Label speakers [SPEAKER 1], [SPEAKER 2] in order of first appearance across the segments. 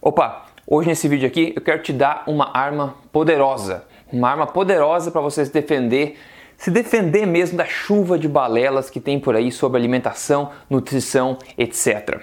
[SPEAKER 1] Opa, hoje nesse vídeo aqui eu quero te dar uma arma poderosa, uma arma poderosa para você se defender, se defender mesmo da chuva de balelas que tem por aí sobre alimentação, nutrição, etc.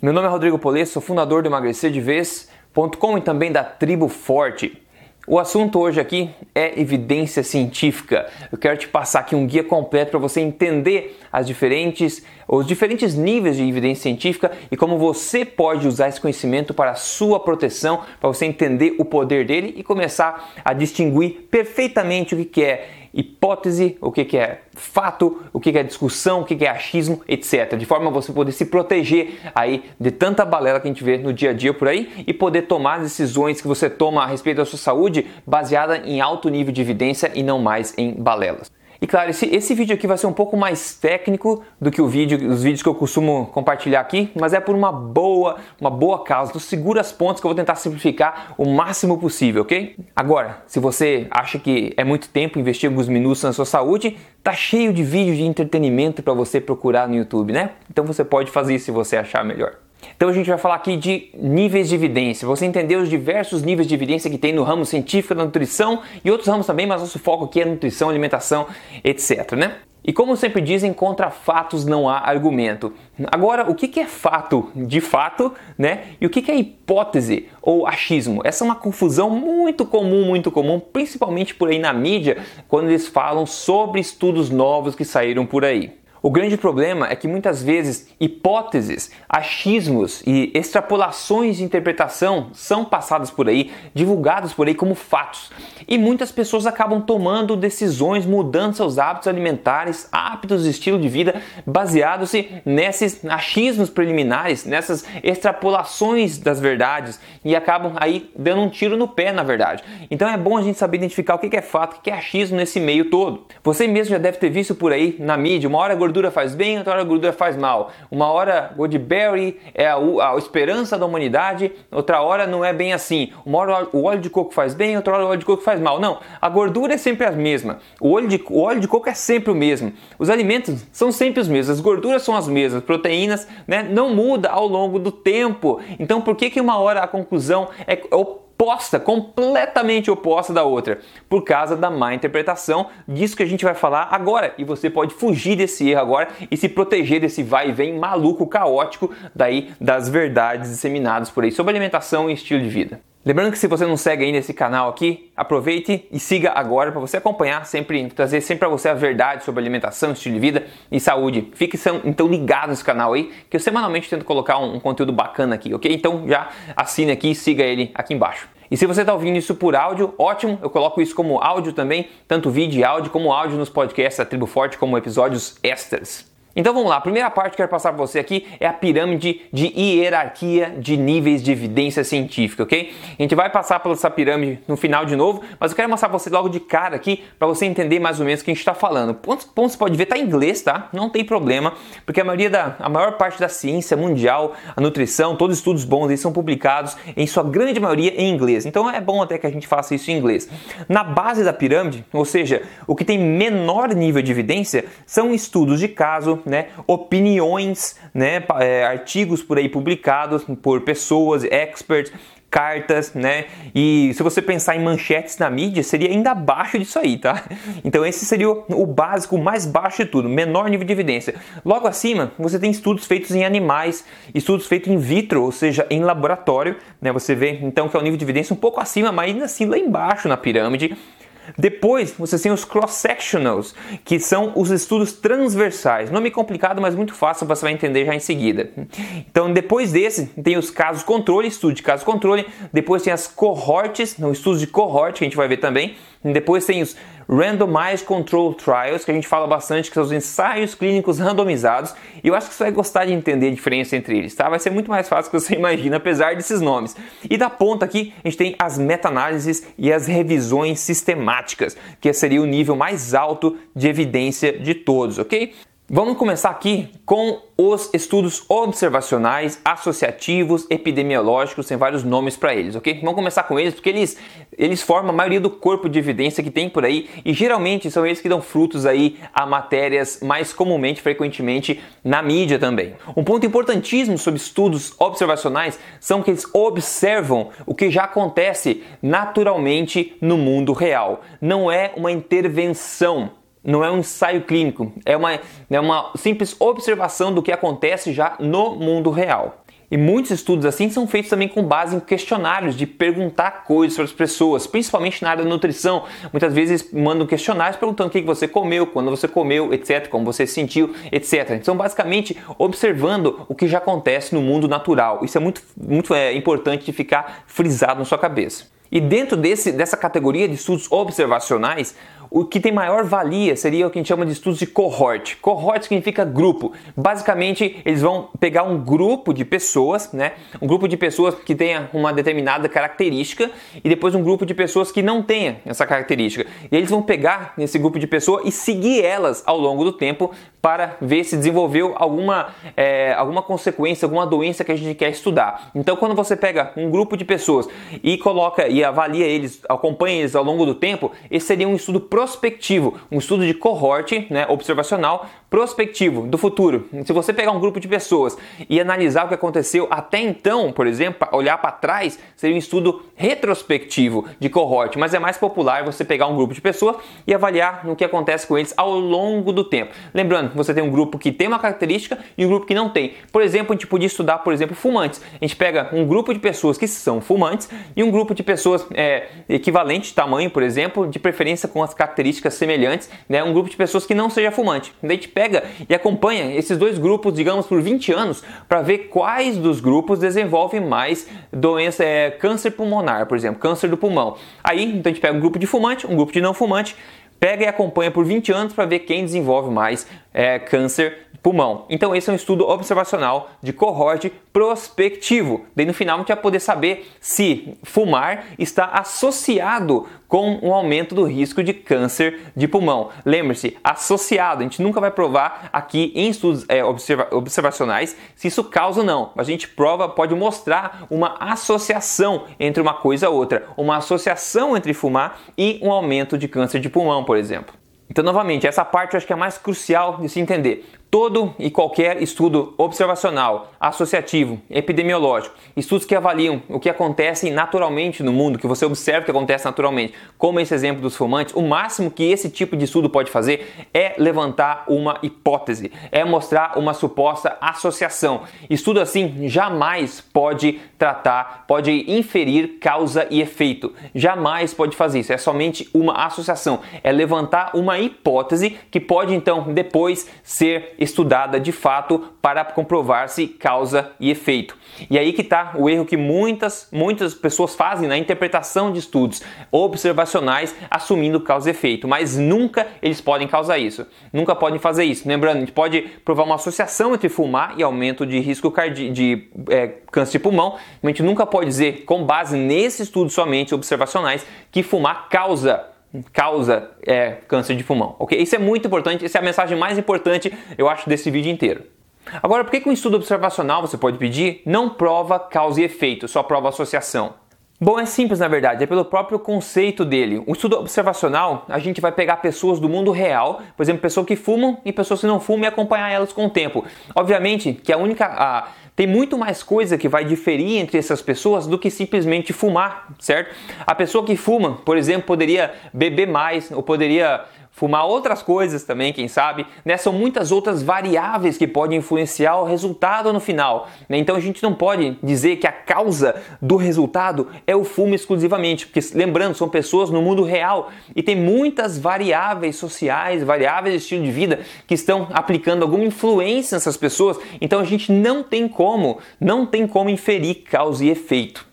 [SPEAKER 1] Meu nome é Rodrigo Polê, sou fundador do emagrecerdevez.com e também da Tribo Forte. O assunto hoje aqui é evidência científica. Eu quero te passar aqui um guia completo para você entender as diferentes, os diferentes níveis de evidência científica e como você pode usar esse conhecimento para a sua proteção, para você entender o poder dele e começar a distinguir perfeitamente o que é hipótese, o que é fato, o que é discussão, o que é achismo, etc. De forma a você poder se proteger aí de tanta balela que a gente vê no dia a dia por aí e poder tomar decisões que você toma a respeito da sua saúde baseada em alto nível de evidência e não mais em balelas. E claro, esse, esse vídeo aqui vai ser um pouco mais técnico do que o vídeo, os vídeos que eu costumo compartilhar aqui, mas é por uma boa, uma boa causa. Então segura as pontas que eu vou tentar simplificar o máximo possível, ok? Agora, se você acha que é muito tempo investir alguns minutos na sua saúde, tá cheio de vídeos de entretenimento para você procurar no YouTube, né? Então você pode fazer isso se você achar melhor. Então a gente vai falar aqui de níveis de evidência. Você entendeu os diversos níveis de evidência que tem no ramo científico da nutrição e outros ramos também, mas nosso foco aqui é nutrição, alimentação, etc, né? E como sempre dizem, contra fatos não há argumento. Agora, o que é fato de fato, né? E o que é hipótese ou achismo? Essa é uma confusão muito comum, muito comum, principalmente por aí na mídia, quando eles falam sobre estudos novos que saíram por aí. O grande problema é que muitas vezes hipóteses, achismos e extrapolações de interpretação são passadas por aí, divulgadas por aí como fatos. E muitas pessoas acabam tomando decisões, mudando seus hábitos alimentares, hábitos de estilo de vida, baseados nesses achismos preliminares, nessas extrapolações das verdades e acabam aí dando um tiro no pé, na verdade. Então é bom a gente saber identificar o que é fato, o que é achismo nesse meio todo. Você mesmo já deve ter visto por aí na mídia, uma hora gordura faz bem, outra hora a gordura faz mal. Uma hora Goldberry é a, a, esperança da humanidade, outra hora não é bem assim. Uma hora o óleo de coco faz bem, outra hora o óleo de coco faz mal. Não, a gordura é sempre a mesma. O óleo de, o óleo de coco é sempre o mesmo. Os alimentos são sempre os mesmos. As gorduras são as mesmas. Proteínas né, não muda ao longo do tempo. Então por que, que uma hora a conclusão é oposta, completamente oposta da outra, por causa da má interpretação disso que a gente vai falar agora. E você pode fugir desse erro agora e se proteger desse vai e vem maluco, caótico daí das verdades disseminadas por aí sobre alimentação e estilo de vida. Lembrando que se você não segue ainda esse canal aqui, aproveite e siga agora para você acompanhar sempre, trazer sempre para você a verdade sobre alimentação, estilo de vida e saúde. Fique então ligado nesse canal aí, que eu semanalmente tento colocar um, um conteúdo bacana aqui, ok? Então já assine aqui e siga ele aqui embaixo. E se você está ouvindo isso por áudio, ótimo, eu coloco isso como áudio também, tanto vídeo e áudio como áudio nos podcasts da Tribo Forte, como episódios extras. Então vamos lá, a primeira parte que eu quero passar para você aqui é a pirâmide de hierarquia de níveis de evidência científica, ok? A gente vai passar por essa pirâmide no final de novo, mas eu quero mostrar para você logo de cara aqui para você entender mais ou menos o que a gente está falando. Ponto, ponto você pode ver, tá em inglês, tá? Não tem problema, porque a maioria da, a maior parte da ciência mundial, a nutrição, todos os estudos bons eles são publicados em sua grande maioria em inglês. Então é bom até que a gente faça isso em inglês. Na base da pirâmide, ou seja, o que tem menor nível de evidência são estudos de caso né, opiniões, né, é, artigos por aí publicados por pessoas, experts, cartas, né? E se você pensar em manchetes na mídia, seria ainda abaixo disso aí, tá? Então esse seria o básico, o mais baixo de tudo, menor nível de evidência. Logo acima, você tem estudos feitos em animais, estudos feitos in vitro, ou seja, em laboratório, né? Você vê então que é o nível de evidência um pouco acima, mas ainda assim lá embaixo na pirâmide. Depois você tem os cross-sectionals, que são os estudos transversais. Nome complicado, mas muito fácil, você vai entender já em seguida. Então, depois desse, tem os casos controle, estudo de caso controle. Depois tem as cohortes, não, estudos de cohort, que a gente vai ver também. Depois tem os Randomized Control Trials, que a gente fala bastante, que são os ensaios clínicos randomizados, e eu acho que você vai gostar de entender a diferença entre eles, tá? Vai ser muito mais fácil que você imagina, apesar desses nomes. E da ponta aqui, a gente tem as meta-análises e as revisões sistemáticas, que seria o nível mais alto de evidência de todos, ok? Vamos começar aqui com os estudos observacionais, associativos, epidemiológicos, tem vários nomes para eles, ok? Vamos começar com eles porque eles, eles formam a maioria do corpo de evidência que tem por aí e geralmente são eles que dão frutos aí a matérias mais comumente, frequentemente na mídia também. Um ponto importantíssimo sobre estudos observacionais são que eles observam o que já acontece naturalmente no mundo real. Não é uma intervenção não é um ensaio clínico, é uma, é uma simples observação do que acontece já no mundo real. E muitos estudos assim são feitos também com base em questionários de perguntar coisas para as pessoas, principalmente na área da nutrição. Muitas vezes mandam questionários perguntando o que você comeu, quando você comeu, etc., como você se sentiu, etc. Então, basicamente, observando o que já acontece no mundo natural. Isso é muito, muito é, importante de ficar frisado na sua cabeça. E dentro desse, dessa categoria de estudos observacionais, o que tem maior valia seria o que a gente chama de estudos de cohort. Cohort significa grupo. Basicamente, eles vão pegar um grupo de pessoas, né? Um grupo de pessoas que tenha uma determinada característica e depois um grupo de pessoas que não tenha essa característica. E eles vão pegar esse grupo de pessoas e seguir elas ao longo do tempo para ver se desenvolveu alguma, é, alguma consequência, alguma doença que a gente quer estudar. Então, quando você pega um grupo de pessoas e coloca e avalia eles, acompanha eles ao longo do tempo, esse seria um estudo prospectivo, um estudo de cohorte né, observacional prospectivo do futuro. Se você pegar um grupo de pessoas e analisar o que aconteceu até então, por exemplo, olhar para trás, seria um estudo retrospectivo de cohorte, mas é mais popular você pegar um grupo de pessoas e avaliar no que acontece com eles ao longo do tempo. Lembrando, você tem um grupo que tem uma característica e um grupo que não tem. Por exemplo, a gente podia estudar, por exemplo, fumantes. A gente pega um grupo de pessoas que são fumantes e um grupo de pessoas é, equivalente de tamanho, por exemplo, de preferência com as características semelhantes, né? um grupo de pessoas que não seja fumante. Daí a gente pega e acompanha esses dois grupos, digamos, por 20 anos, para ver quais dos grupos desenvolvem mais doença, é, câncer pulmonar, por exemplo, câncer do pulmão. Aí, então a gente pega um grupo de fumante, um grupo de não fumante, pega e acompanha por 20 anos para ver quem desenvolve mais é, câncer pulmão. Então esse é um estudo observacional de cohorte prospectivo. Daí no final a gente vai poder saber se fumar está associado com um aumento do risco de câncer de pulmão. Lembre-se, associado. A gente nunca vai provar aqui em estudos é, observa observacionais se isso causa ou não. A gente prova, pode mostrar uma associação entre uma coisa e outra, uma associação entre fumar e um aumento de câncer de pulmão, por exemplo. Então, novamente, essa parte eu acho que é mais crucial de se entender. Todo e qualquer estudo observacional, associativo, epidemiológico, estudos que avaliam o que acontece naturalmente no mundo, que você observa que acontece naturalmente, como esse exemplo dos fumantes, o máximo que esse tipo de estudo pode fazer é levantar uma hipótese, é mostrar uma suposta associação. Estudo assim jamais pode tratar, pode inferir causa e efeito. Jamais pode fazer isso, é somente uma associação, é levantar uma hipótese que pode então depois ser estudada de fato para comprovar se causa e efeito. E aí que está o erro que muitas, muitas pessoas fazem na interpretação de estudos observacionais assumindo causa e efeito, mas nunca eles podem causar isso. Nunca podem fazer isso. Lembrando, a gente pode provar uma associação entre fumar e aumento de risco de, é, câncer de pulmão, mas a gente nunca pode dizer, com base nesses estudos somente observacionais, que fumar causa causa é, câncer de pulmão, ok? Isso é muito importante, essa é a mensagem mais importante, eu acho, desse vídeo inteiro. Agora, por que, que um estudo observacional, você pode pedir, não prova causa e efeito, só prova associação? Bom, é simples na verdade, é pelo próprio conceito dele. O estudo observacional, a gente vai pegar pessoas do mundo real, por exemplo, pessoas que fumam e pessoas que não fumam e acompanhar elas com o tempo. Obviamente que a única. A, tem muito mais coisa que vai diferir entre essas pessoas do que simplesmente fumar, certo? A pessoa que fuma, por exemplo, poderia beber mais ou poderia fumar outras coisas também, quem sabe, né? São muitas outras variáveis que podem influenciar o resultado no final. Né? Então a gente não pode dizer que a causa do resultado é o fumo exclusivamente, porque lembrando, são pessoas no mundo real e tem muitas variáveis sociais, variáveis de estilo de vida que estão aplicando alguma influência nessas pessoas. Então a gente não tem como, não tem como inferir causa e efeito.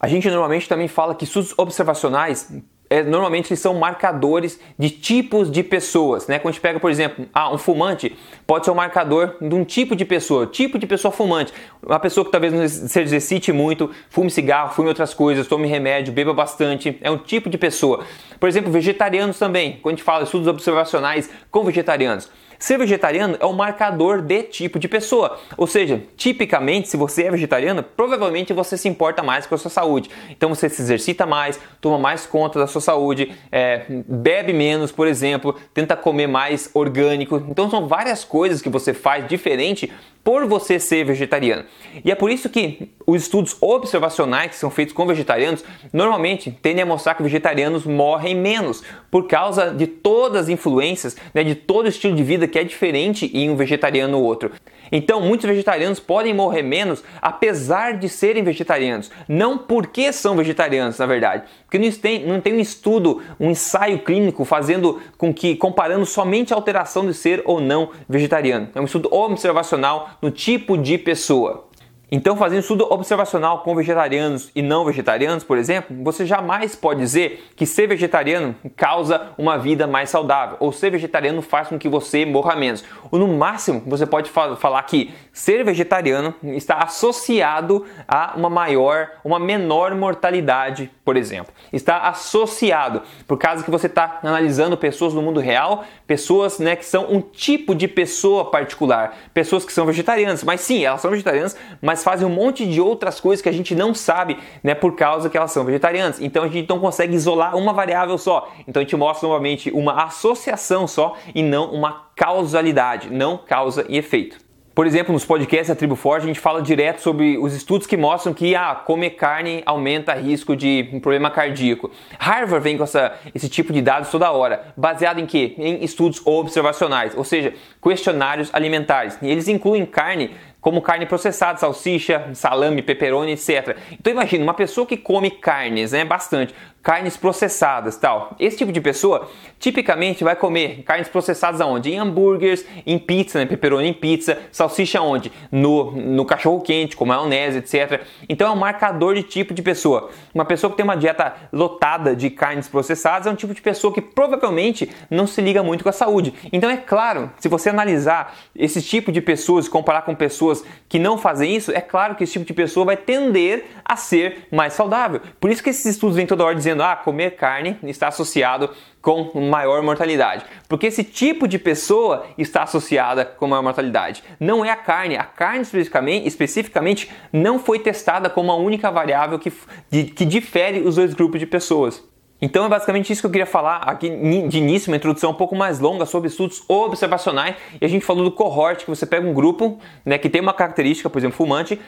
[SPEAKER 1] A gente normalmente também fala que estudos observacionais é, normalmente eles são marcadores de tipos de pessoas, né? Quando a gente pega, por exemplo, ah, um fumante pode ser um marcador de um tipo de pessoa, tipo de pessoa fumante, uma pessoa que talvez não se exercite muito, fume cigarro, fume outras coisas, tome remédio, beba bastante, é um tipo de pessoa. Por exemplo, vegetarianos também, quando a gente fala estudos observacionais com vegetarianos, Ser vegetariano é um marcador de tipo de pessoa. Ou seja, tipicamente, se você é vegetariano, provavelmente você se importa mais com a sua saúde. Então você se exercita mais, toma mais conta da sua saúde, é, bebe menos, por exemplo, tenta comer mais orgânico. Então são várias coisas que você faz diferente por você ser vegetariano. E é por isso que os estudos observacionais que são feitos com vegetarianos normalmente tendem a mostrar que vegetarianos morrem menos por causa de todas as influências, né, de todo o estilo de vida que é diferente em um vegetariano ou outro. Então, muitos vegetarianos podem morrer menos apesar de serem vegetarianos, não porque são vegetarianos, na verdade. Porque não tem, não tem um estudo, um ensaio clínico fazendo com que, comparando somente a alteração de ser ou não vegetariano. É um estudo observacional no tipo de pessoa. Então, fazendo estudo observacional com vegetarianos e não vegetarianos, por exemplo, você jamais pode dizer que ser vegetariano causa uma vida mais saudável ou ser vegetariano faz com que você morra menos. Ou no máximo, você pode falar que ser vegetariano está associado a uma maior, uma menor mortalidade, por exemplo. Está associado, por causa que você está analisando pessoas no mundo real, pessoas né, que são um tipo de pessoa particular, pessoas que são vegetarianas, mas sim, elas são vegetarianas, mas mas fazem um monte de outras coisas que a gente não sabe, né, por causa que elas são vegetarianas. Então a gente não consegue isolar uma variável só. Então a gente mostra novamente uma associação só e não uma causalidade, não causa e efeito. Por exemplo, nos podcasts da Tribo Forte, a gente fala direto sobre os estudos que mostram que ah, comer carne aumenta risco de um problema cardíaco. Harvard vem com essa, esse tipo de dados toda hora, baseado em quê? Em estudos observacionais, ou seja, questionários alimentares. E eles incluem carne como carne processada, salsicha, salame, pepperoni, etc. Então imagina, uma pessoa que come carnes, né, bastante, carnes processadas, tal. Esse tipo de pessoa tipicamente vai comer carnes processadas aonde? Em hambúrgueres, em pizza, né, pepperoni em pizza, salsicha onde? No, no cachorro quente, com maionese, etc. Então é um marcador de tipo de pessoa. Uma pessoa que tem uma dieta lotada de carnes processadas é um tipo de pessoa que provavelmente não se liga muito com a saúde. Então é claro, se você analisar esse tipo de pessoas e comparar com pessoas que não fazem isso, é claro que esse tipo de pessoa vai tender a ser mais saudável. Por isso que esses estudos vêm toda hora dizendo ah, comer carne está associado com maior mortalidade. Porque esse tipo de pessoa está associada com maior mortalidade. Não é a carne. A carne especificamente, especificamente não foi testada como a única variável que, que difere os dois grupos de pessoas. Então é basicamente isso que eu queria falar aqui de início, uma introdução um pouco mais longa sobre estudos observacionais. E a gente falou do cohort, que você pega um grupo né, que tem uma característica, por exemplo, fumante,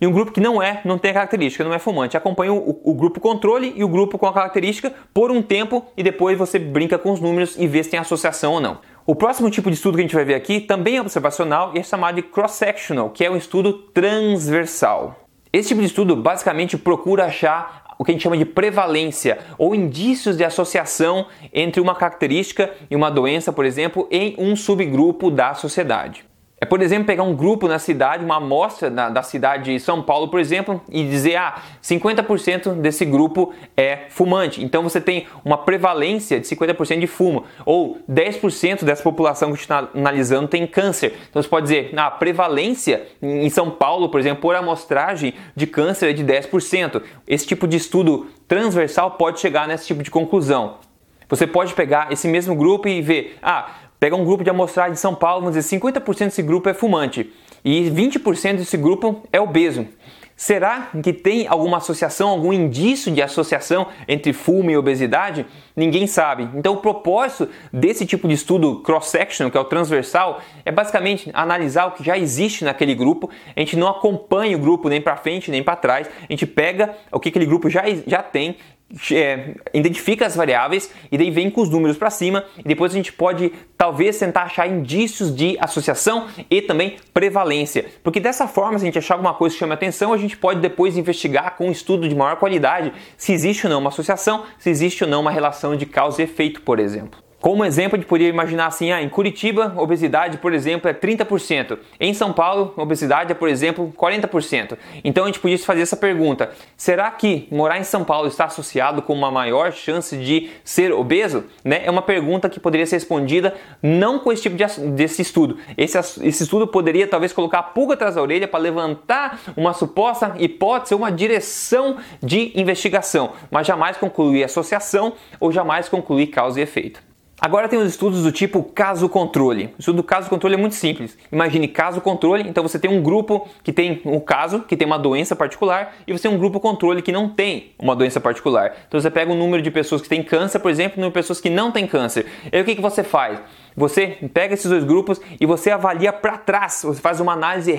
[SPEAKER 1] e um grupo que não é, não tem a característica, não é fumante. Acompanha o, o, grupo controle e o grupo com a característica por um tempo e depois você brinca com os números e vê se tem associação ou não. O próximo tipo de estudo que a gente vai ver aqui também é observacional e é chamado de cross-sectional, que é um estudo transversal. Esse tipo de estudo basicamente procura achar o que a gente chama de prevalência ou indícios de associação entre uma característica e uma doença, por exemplo, em um subgrupo da sociedade. É, por exemplo, pegar um grupo na cidade, uma amostra da, da cidade de São Paulo, por exemplo, e dizer, ah, 50% desse grupo é fumante. Então você tem uma prevalência de 50% de fumo. Ou 10% dessa população que está analisando tem câncer. Então você pode dizer, ah, a prevalência em São Paulo, por exemplo, por amostragem de câncer é de 10%. Esse tipo de estudo transversal pode chegar nesse tipo de conclusão. Você pode pegar esse mesmo grupo e ver, ah, Pega um grupo de amostragem de São Paulo, vamos dizer 50% desse grupo é fumante e 20% desse grupo é obeso. Será que tem alguma associação, algum indício de associação entre fumo e obesidade? Ninguém sabe. Então, o propósito desse tipo de estudo cross-section, que é o transversal, é basicamente analisar o que já existe naquele grupo. A gente não acompanha o grupo nem para frente nem para trás. A gente pega o que aquele grupo já, já tem é, identifica as variáveis e daí vem com os números para cima e depois a gente pode talvez tentar achar indícios de associação e também prevalência, porque dessa forma se a gente achar alguma coisa que chama atenção a gente pode depois investigar com um estudo de maior qualidade se existe ou não uma associação, se existe ou não uma relação de causa e efeito, por exemplo. Como exemplo, a gente poderia imaginar assim, ah, em Curitiba, obesidade, por exemplo, é 30%. Em São Paulo, obesidade é, por exemplo, 40%. Então a gente podia fazer essa pergunta: será que morar em São Paulo está associado com uma maior chance de ser obeso? Né? É uma pergunta que poderia ser respondida não com esse tipo de, desse estudo. Esse, esse estudo poderia talvez colocar a pulga atrás da orelha para levantar uma suposta hipótese, uma direção de investigação, mas jamais concluir associação ou jamais concluir causa e efeito. Agora tem os estudos do tipo caso-controle. O estudo do caso-controle é muito simples. Imagine caso-controle, então você tem um grupo que tem um caso, que tem uma doença particular, e você tem um grupo controle que não tem uma doença particular. Então você pega o número de pessoas que têm câncer, por exemplo, e o número de pessoas que não têm câncer. E aí o que, que você faz? Você pega esses dois grupos e você avalia para trás, você faz uma análise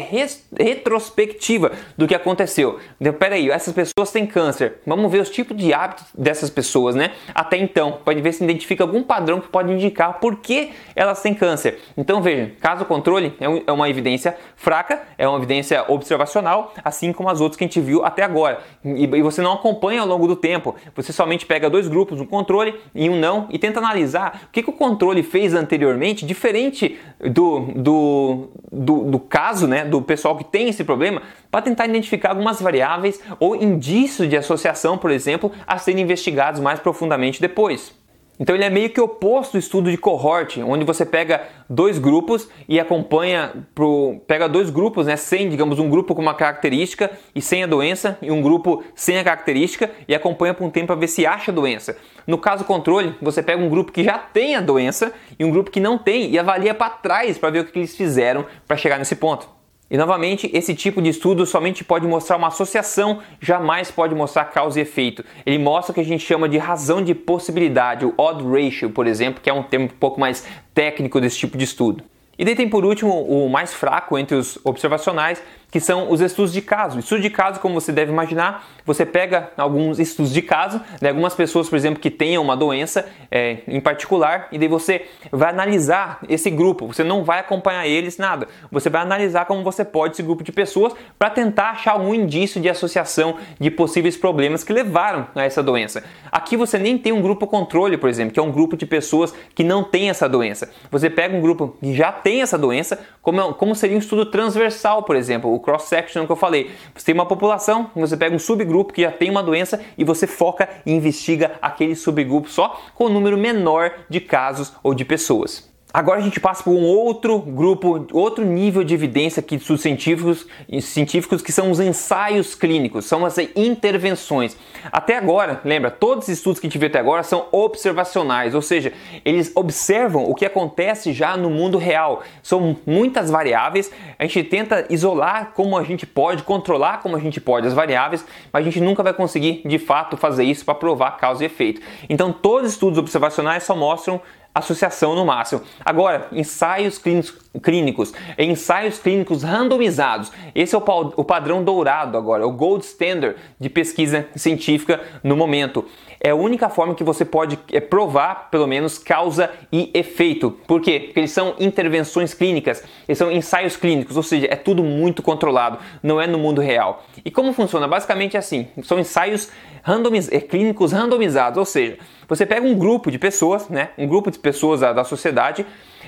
[SPEAKER 1] retrospectiva do que aconteceu. Então, peraí, essas pessoas têm câncer, vamos ver os tipos de hábitos dessas pessoas, né? Até então, pode ver se identifica algum padrão que pode indicar por que elas têm câncer. Então veja, caso controle é, é uma evidência fraca, é uma evidência observacional, assim como as outras que a gente viu até agora. E você não acompanha ao longo do tempo, você somente pega dois grupos, um controle e um não, e tenta analisar o que, que o controle fez anteriormente anteriormente, diferente do, do, do, do caso né, do pessoal que tem esse problema, para tentar identificar algumas variáveis ou indícios de associação, por exemplo, a serem investigados mais profundamente depois. Então ele é meio que oposto do estudo de cohort, onde você pega dois grupos e acompanha pro, pega dois grupos, né, sem, digamos, um grupo com uma característica e sem a doença e um grupo sem a característica e acompanha por um tempo para ver se acha a doença. No caso controle, você pega um grupo que já tem a doença e um grupo que não tem e avalia para trás para ver o que eles fizeram para chegar nesse ponto. E novamente, esse tipo de estudo somente pode mostrar uma associação, jamais pode mostrar causa e efeito. Ele mostra o que a gente chama de razão de possibilidade, o odd ratio, por exemplo, que é um termo um pouco mais técnico desse tipo de estudo. E daí tem por último o mais fraco entre os observacionais, que são os estudos de caso. Estudo de caso, como você deve imaginar, você pega alguns estudos de caso, né, algumas pessoas, por exemplo, que tenham uma doença é, em particular, e daí você vai analisar esse grupo. Você não vai acompanhar eles, nada. Você vai analisar como você pode esse grupo de pessoas para tentar achar algum indício de associação de possíveis problemas que levaram a essa doença. Aqui você nem tem um grupo controle, por exemplo, que é um grupo de pessoas que não tem essa doença. Você pega um grupo que já tem essa doença, como, como seria um estudo transversal, por exemplo, cross-section que eu falei. Você tem uma população, você pega um subgrupo que já tem uma doença e você foca e investiga aquele subgrupo só com o um número menor de casos ou de pessoas. Agora a gente passa por um outro grupo, outro nível de evidência aqui estudos científicos, científicos que são os ensaios clínicos, são as intervenções. Até agora, lembra, todos os estudos que a gente viu até agora são observacionais, ou seja, eles observam o que acontece já no mundo real. São muitas variáveis, a gente tenta isolar como a gente pode, controlar como a gente pode as variáveis, mas a gente nunca vai conseguir de fato fazer isso para provar causa e efeito. Então, todos os estudos observacionais só mostram associação no máximo. Agora, ensaios clínicos, clínicos, ensaios clínicos randomizados. Esse é o, padrão dourado agora, o gold standard de pesquisa científica no momento. É a única forma que você pode é, provar, pelo menos, causa e efeito. Por quê? Porque eles são intervenções clínicas, eles são ensaios clínicos, ou seja, é tudo muito controlado, não é no mundo real. E como funciona? Basicamente é assim: são ensaios randomiz é, clínicos randomizados, ou seja, você pega um grupo de pessoas, né, um grupo de pessoas da sociedade,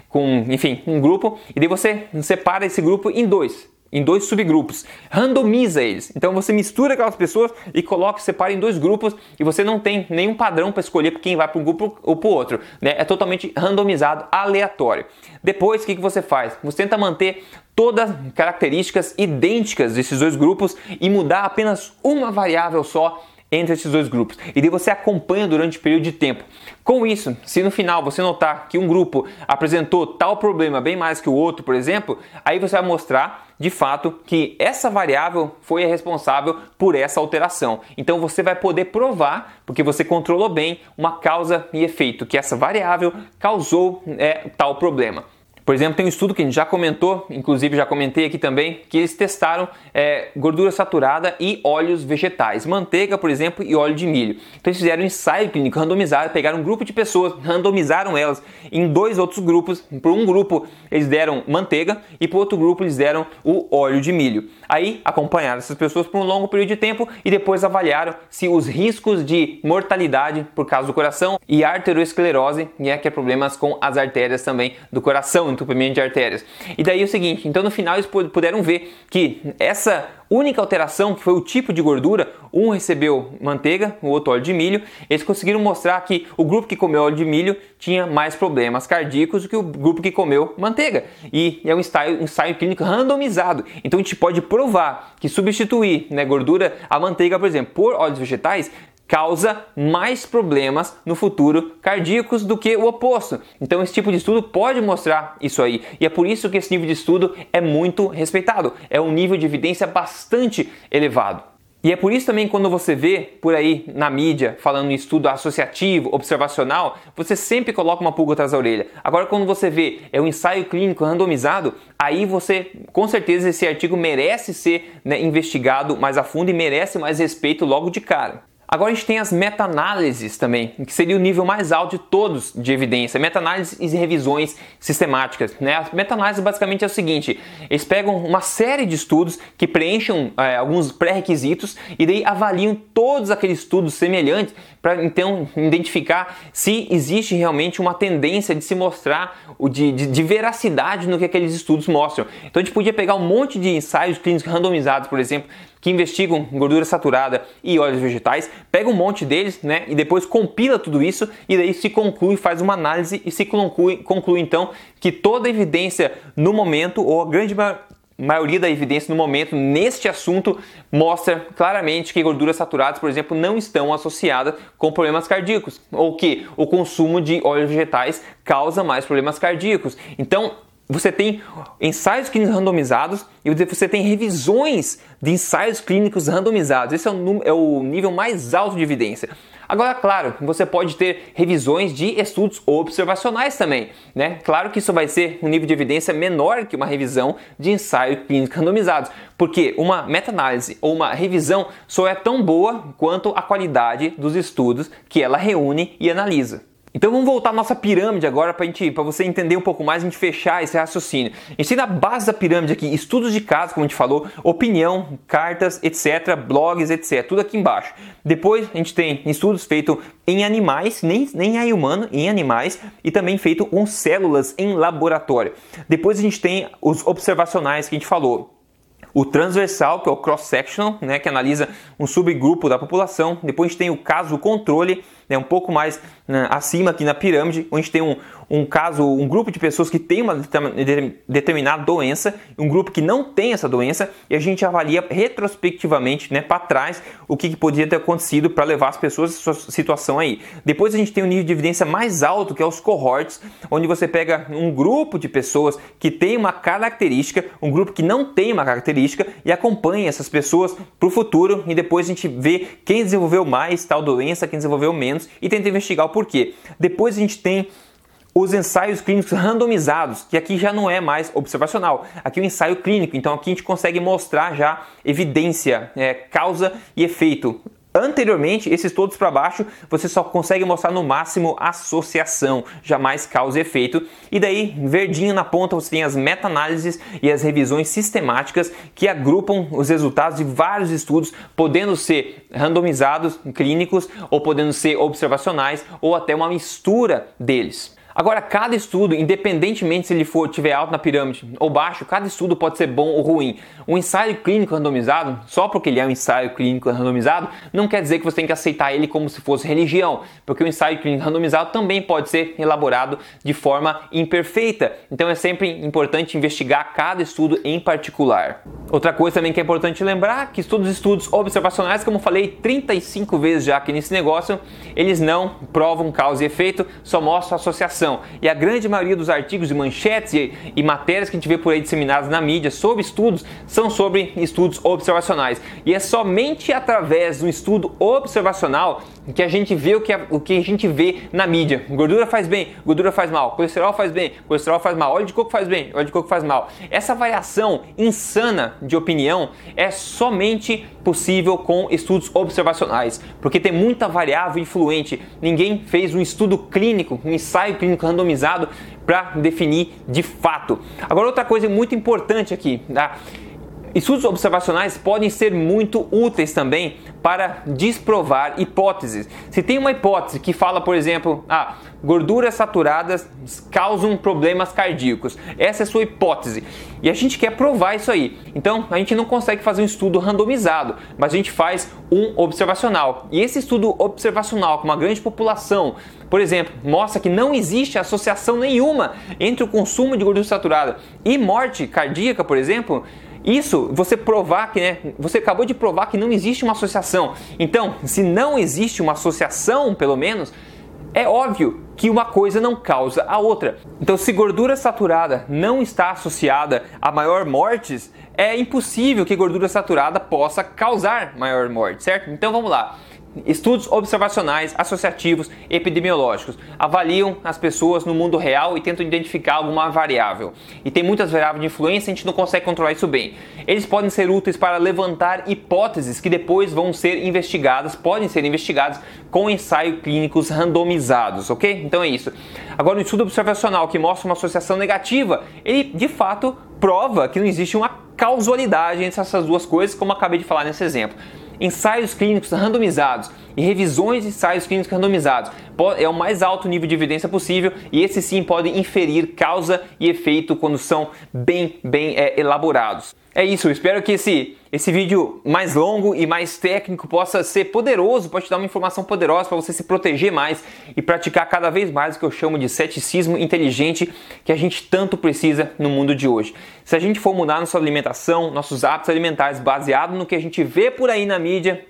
[SPEAKER 1] com, enfim, um grupo, e daí você separa esse grupo em dois em dois subgrupos, randomiza eles. Então você mistura aquelas pessoas e coloca, separa em dois grupos e você não tem nenhum padrão para escolher quem vai para um grupo ou para o outro. Né? É totalmente randomizado, aleatório. Depois, o que, que você faz? Você tenta manter todas as características idênticas desses dois grupos e mudar apenas uma variável só entre esses dois grupos. E daí você acompanha durante um período de tempo. Com isso, se no final você notar que um grupo apresentou tal problema bem mais que o outro, por exemplo, aí você vai mostrar de fato que essa variável foi a responsável por essa alteração. Então você vai poder provar, porque você controlou bem, uma causa e efeito, que essa variável causou é, tal problema. Por exemplo, tem um estudo que a gente já comentou, inclusive já comentei aqui também, que eles testaram é, gordura saturada e óleos vegetais, manteiga, por exemplo, e óleo de milho. Então eles fizeram um ensaio clínico randomizado, pegaram um grupo de pessoas, randomizaram elas em dois outros grupos. Para um grupo eles deram manteiga e para outro grupo eles deram o óleo de milho. Aí acompanharam essas pessoas por um longo período de tempo e depois avaliaram se os riscos de mortalidade por causa do coração e arteriosclerose, é que é problemas com as artérias também do coração entupimento de artérias. E daí é o seguinte, então no final eles puderam ver que essa única alteração, que foi o tipo de gordura, um recebeu manteiga, o outro óleo de milho, eles conseguiram mostrar que o grupo que comeu óleo de milho tinha mais problemas cardíacos do que o grupo que comeu manteiga. E é um ensaio, um ensaio clínico randomizado. Então a gente pode provar que substituir né, gordura, a manteiga, por exemplo, por óleos vegetais, causa mais problemas no futuro cardíacos do que o oposto. Então esse tipo de estudo pode mostrar isso aí. E é por isso que esse nível de estudo é muito respeitado. É um nível de evidência bastante elevado. E é por isso também quando você vê por aí na mídia falando em estudo associativo, observacional, você sempre coloca uma pulga atrás da orelha. Agora quando você vê é um ensaio clínico randomizado, aí você com certeza esse artigo merece ser né, investigado mais a fundo e merece mais respeito logo de cara. Agora a gente tem as meta-análises também, que seria o nível mais alto de todos de evidência. Meta-análises e revisões sistemáticas. Né? A meta-análise basicamente é o seguinte: eles pegam uma série de estudos que preenchem é, alguns pré-requisitos e daí avaliam todos aqueles estudos semelhantes para então identificar se existe realmente uma tendência de se mostrar o de, de, de, veracidade no que aqueles estudos mostram. Então a gente podia pegar um monte de ensaios clínicos randomizados, por exemplo, que investigam gordura saturada e óleos vegetais, pega um monte deles, né, e depois compila tudo isso e daí se conclui, faz uma análise e se conclui, conclui então que toda a evidência no momento ou a grande maioria da evidência no momento neste assunto mostra claramente que gorduras saturadas, por exemplo, não estão associadas com problemas cardíacos, ou que o consumo de óleos vegetais causa mais problemas cardíacos. Então, você tem ensaios clínicos randomizados e você tem revisões de ensaios clínicos randomizados. Esse é o, é o nível mais alto de evidência. Agora, claro, você pode ter revisões de estudos observacionais também, né? Claro que isso vai ser um nível de evidência menor que uma revisão de ensaio clínico randomizados, porque uma meta-análise ou uma revisão só é tão boa quanto a qualidade dos estudos que ela reúne e analisa. Então vamos voltar à nossa pirâmide agora para você entender um pouco mais, a gente fechar esse raciocínio. A gente tem na base da pirâmide aqui estudos de caso, como a gente falou, opinião, cartas, etc, blogs, etc, tudo aqui embaixo. Depois a gente tem estudos feitos em animais, nem, nem em humano, em animais, e também feito com células em laboratório. Depois a gente tem os observacionais que a gente falou, o transversal, que é o cross-sectional, né, que analisa um subgrupo da população. Depois a gente tem o caso controle, né, um pouco mais né, acima aqui na pirâmide, onde tem um, um caso, um grupo de pessoas que tem uma determinada doença, um grupo que não tem essa doença, e a gente avalia retrospectivamente, né, para trás, o que, que poderia ter acontecido para levar as pessoas a sua situação aí. Depois a gente tem um nível de evidência mais alto, que é os cohorts, onde você pega um grupo de pessoas que tem uma característica, um grupo que não tem uma característica, e acompanha essas pessoas para o futuro, e depois a gente vê quem desenvolveu mais tal doença, quem desenvolveu menos, e tenta investigar o porquê. Depois a gente tem os ensaios clínicos randomizados, que aqui já não é mais observacional, aqui é um ensaio clínico, então aqui a gente consegue mostrar já evidência, é, causa e efeito. Anteriormente, esses todos para baixo, você só consegue mostrar no máximo associação, jamais causa e efeito. E daí, verdinho na ponta, você tem as meta-análises e as revisões sistemáticas que agrupam os resultados de vários estudos, podendo ser randomizados, clínicos, ou podendo ser observacionais, ou até uma mistura deles. Agora, cada estudo, independentemente se ele for tiver alto na pirâmide ou baixo, cada estudo pode ser bom ou ruim. Um ensaio clínico randomizado, só porque ele é um ensaio clínico randomizado, não quer dizer que você tem que aceitar ele como se fosse religião, porque o ensaio clínico randomizado também pode ser elaborado de forma imperfeita. Então é sempre importante investigar cada estudo em particular. Outra coisa também que é importante lembrar que todos os estudos observacionais, como falei 35 vezes já aqui nesse negócio, eles não provam causa e efeito, só mostram associação e a grande maioria dos artigos e manchetes e, e matérias que a gente vê por aí disseminadas na mídia sobre estudos são sobre estudos observacionais. E é somente através do estudo observacional que a gente vê o que a, o que a gente vê na mídia. Gordura faz bem, gordura faz mal, colesterol faz bem, colesterol faz mal, óleo de coco faz bem, óleo de coco faz mal. Essa variação insana de opinião é somente possível com estudos observacionais, porque tem muita variável influente. Ninguém fez um estudo clínico, um ensaio clínico randomizado para definir de fato. Agora outra coisa muito importante aqui, tá? Estudos observacionais podem ser muito úteis também para desprovar hipóteses. Se tem uma hipótese que fala, por exemplo, ah, gorduras saturadas causam problemas cardíacos. Essa é a sua hipótese. E a gente quer provar isso aí. Então, a gente não consegue fazer um estudo randomizado, mas a gente faz um observacional. E esse estudo observacional com uma grande população, por exemplo, mostra que não existe associação nenhuma entre o consumo de gordura saturada e morte cardíaca, por exemplo, Isso, você provar que, né, você acabou de provar que não existe uma associação. Então, se não existe uma associação, pelo menos, é óbvio que uma coisa não causa a outra. Então, se gordura saturada não está associada a maior mortes, é impossível que gordura saturada possa causar maior morte, certo? Então vamos lá. Estudos observacionais, associativos, epidemiológicos avaliam as pessoas no mundo real e tentam identificar alguma variável. E tem muitas variáveis de influência, a gente não consegue controlar isso bem. Eles podem ser úteis para levantar hipóteses que depois vão ser investigadas, podem ser investigadas com ensaios clínicos randomizados, ok? Então é isso. Agora, um estudo observacional que mostra uma associação negativa, ele de fato prova que não existe uma causalidade entre essas duas coisas, como acabei de falar nesse exemplo ensaios clínicos randomizados e revisões de ensaios clínicos randomizados é o mais alto nível de evidência possível e esses sim podem inferir causa e efeito quando são bem, bem é, elaborados. É isso, espero que esse, esse vídeo mais longo e mais técnico possa ser poderoso, pode te dar uma informação poderosa para você se proteger mais e praticar cada vez mais o que eu chamo de ceticismo inteligente que a gente tanto precisa no mundo de hoje. Se a gente for mudar nossa alimentação, nossos hábitos alimentares baseado no que a gente vê por aí na mídia,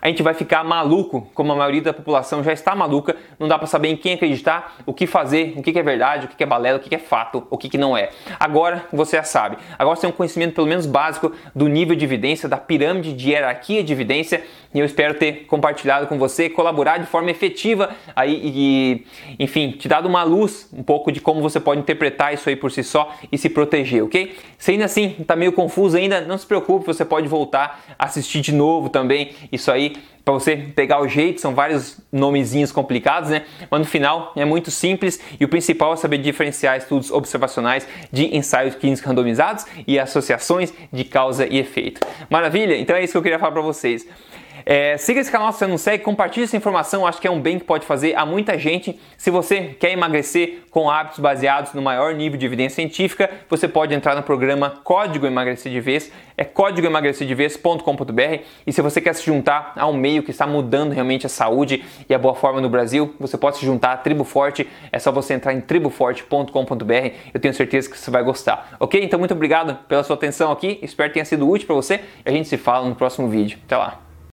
[SPEAKER 1] a gente vai ficar maluco, como a maioria da população já está maluca, não dá para saber em quem acreditar, o que fazer, o que é verdade, o que é balela, o que é fato, o que não é. Agora você já sabe. Agora você tem um conhecimento pelo menos básico do nível de evidência, da pirâmide de hierarquia de evidência, e eu espero ter compartilhado com você, colaborar de forma efetiva aí e, enfim, te dado uma luz um pouco de como você pode interpretar isso aí por si só e se proteger, ok? Se ainda assim está meio confuso ainda, não se preocupe, você pode voltar, assistir de novo também isso aí para você pegar o jeito, são vários nomezinhos complicados, né? Mas no final é muito simples e o principal é saber diferenciar estudos observacionais de ensaios clínicos randomizados e associações de causa e efeito. Maravilha? Então é isso que eu queria falar para vocês. É, siga esse canal se você não segue, compartilhe essa informação, acho que é um bem que pode fazer a muita gente. Se você quer emagrecer com hábitos baseados no maior nível de evidência científica, você pode entrar no programa Código Emagrecer de Vez, é códigoemagrecerdevez.com.br e se você quer se juntar a um meio que está mudando realmente a saúde e a boa forma no Brasil, você pode se juntar à Tribo Forte, é só você entrar em triboforte.com.br, eu tenho certeza que você vai gostar, ok? Então muito obrigado pela sua atenção aqui, espero que tenha sido útil para você e a gente se fala no próximo vídeo. Até lá!